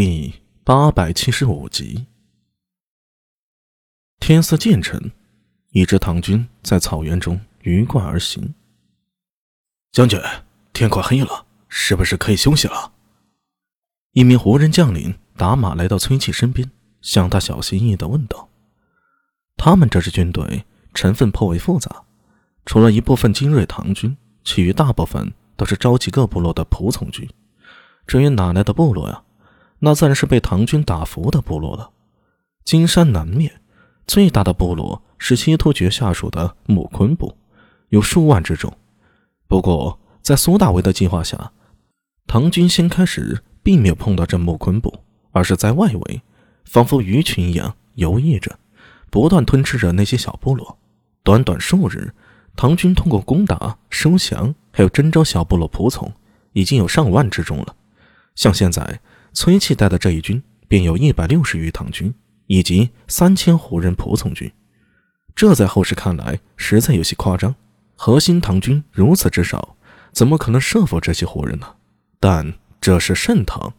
第八百七十五集。天色渐沉，一支唐军在草原中鱼贯而行。将军，天快黑了，是不是可以休息了？一名胡人将领打马来到崔琦身边，向他小心翼翼的问道：“他们这支军队成分颇为复杂，除了一部分精锐唐军，其余大部分都是召集各部落的仆从军。”至于哪来的部落呀？那自然是被唐军打服的部落了。金山南面最大的部落是西突厥下属的木昆部，有数万之众。不过，在苏大为的计划下，唐军先开始并没有碰到这木昆部，而是在外围，仿佛鱼群一样游弋着，不断吞吃着那些小部落。短短数日，唐军通过攻打、收降，还有征召小部落仆从，已经有上万之众了。像现在崔琦带的这一军，便有一百六十余唐军，以及三千胡人仆从军。这在后世看来，实在有些夸张。核心唐军如此之少，怎么可能设伏这些胡人呢？但这是盛唐，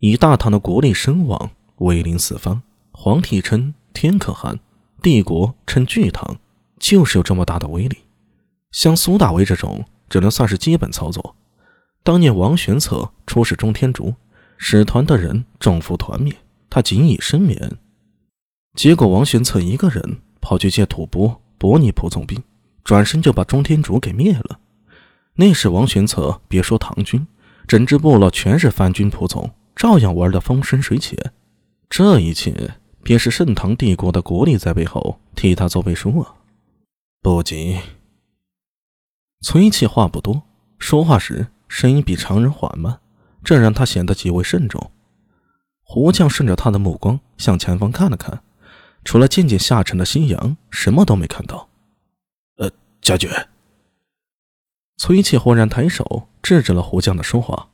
以大唐的国力声望，威临四方，皇帝称天可汗，帝国称巨唐，就是有这么大的威力。像苏大为这种，只能算是基本操作。当年王玄策出使中天竺，使团的人众服团灭，他仅以身免。结果王玄策一个人跑去借吐蕃、伯尼仆从兵，转身就把中天竺给灭了。那时王玄策别说唐军，整支部落全是番军仆从，照样玩得风生水起。这一切便是盛唐帝国的国力在背后替他做背书啊！不急，崔气话不多，说话时。声音比常人缓慢，这让他显得极为慎重。胡将顺着他的目光向前方看了看，除了渐渐下沉的夕阳，什么都没看到。呃，将军。崔琦忽然抬手制止了胡将的说话，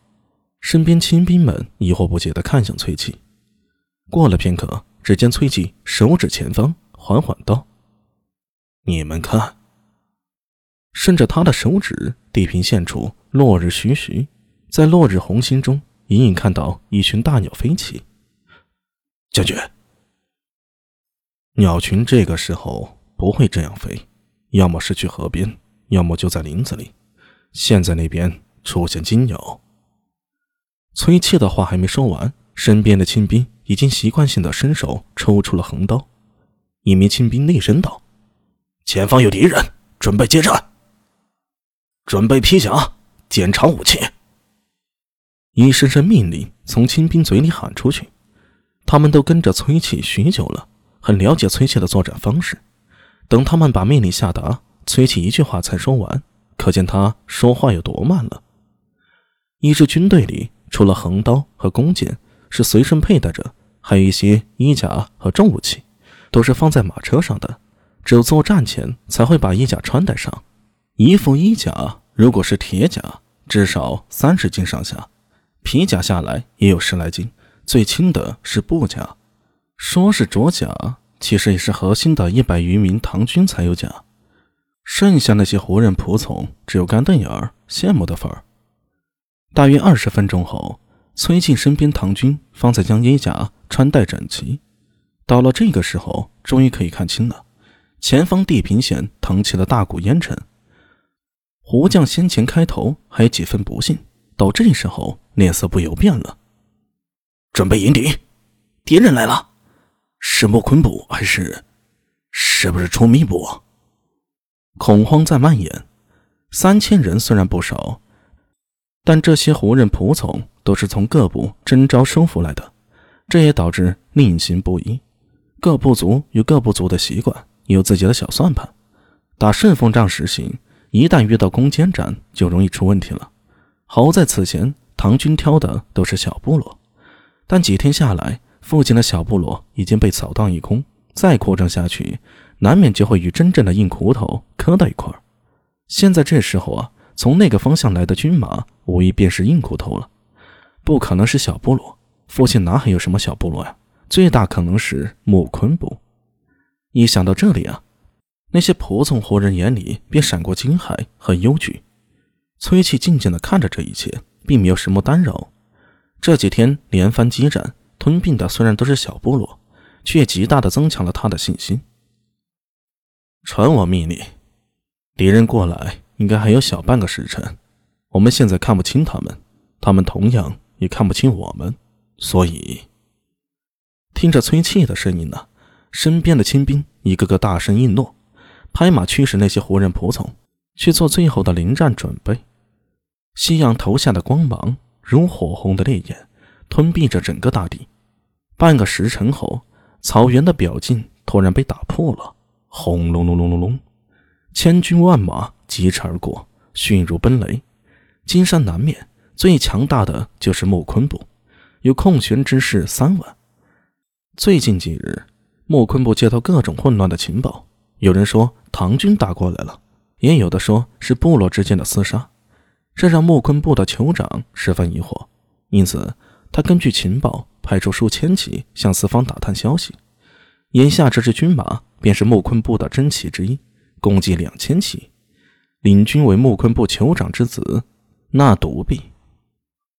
身边亲兵们疑惑不解地看向崔琦。过了片刻，只见崔琦手指前方，缓缓道：“你们看。”顺着他的手指，地平线处。落日徐徐，在落日红星中，隐隐看到一群大鸟飞起。将军，鸟群这个时候不会这样飞，要么是去河边，要么就在林子里。现在那边出现金鸟。崔切的话还没说完，身边的亲兵已经习惯性的伸手抽出了横刀。一名亲兵厉声道：“前方有敌人，准备接战，准备披甲。”检查武器！一声声命令从亲兵嘴里喊出去，他们都跟着崔启许久了，很了解崔启的作战方式。等他们把命令下达，崔启一句话才说完，可见他说话有多慢了。一支军队里，除了横刀和弓箭是随身佩戴着，还有一些衣甲和重武器，都是放在马车上的，只有作战前才会把衣甲穿戴上。一副衣甲。如果是铁甲，至少三十斤上下；皮甲下来也有十来斤。最轻的是布甲，说是着甲，其实也是核心的一百余名唐军才有甲。剩下那些胡人仆从，只有干瞪眼儿、羡慕的份儿。大约二十分钟后，崔庆身边唐军方才将衣甲穿戴整齐。到了这个时候，终于可以看清了前方地平线腾起了大股烟尘。胡将先前开头还有几分不信，到这时候脸色不由变了。准备迎敌，敌人来了，是木昆部还是？是不是出密部？恐慌在蔓延。三千人虽然不少，但这些胡人仆从都是从各部征召收服来的，这也导致令行不一。各部族有各部族的习惯，有自己的小算盘。打顺风仗实行。一旦遇到攻坚战，就容易出问题了。好在此前唐军挑的都是小部落，但几天下来，附近的小部落已经被扫荡一空，再扩张下去，难免就会与真正的硬骨头磕到一块儿。现在这时候啊，从那个方向来的军马，无疑便是硬骨头了，不可能是小部落。附近哪还有什么小部落呀？最大可能是木昆部。一想到这里啊。那些仆从活人眼里便闪过惊骇和忧惧。崔琦静静地看着这一切，并没有什么干扰。这几天连番激战，吞并的虽然都是小部落，却极大的增强了他的信心。传我命令，敌人过来应该还有小半个时辰。我们现在看不清他们，他们同样也看不清我们，所以听着崔气的声音呢，身边的亲兵一个个大声应诺，拍马驱使那些胡人仆从去做最后的临战准备。夕阳投下的光芒如火红的烈焰，吞并着整个大地。半个时辰后，草原的表径突然被打破了。轰隆隆隆隆隆，千军万马疾驰而过，迅如奔雷。金山南面最强大的就是木昆部，有空悬之士三万。最近几日，木昆部接到各种混乱的情报，有人说唐军打过来了，也有的说是部落之间的厮杀，这让木昆部的酋长十分疑惑。因此，他根据情报派出数千骑向四方打探消息。眼下这支军马便是木昆部的真骑之一，共计两千骑，领军为木昆部酋长之子纳独臂。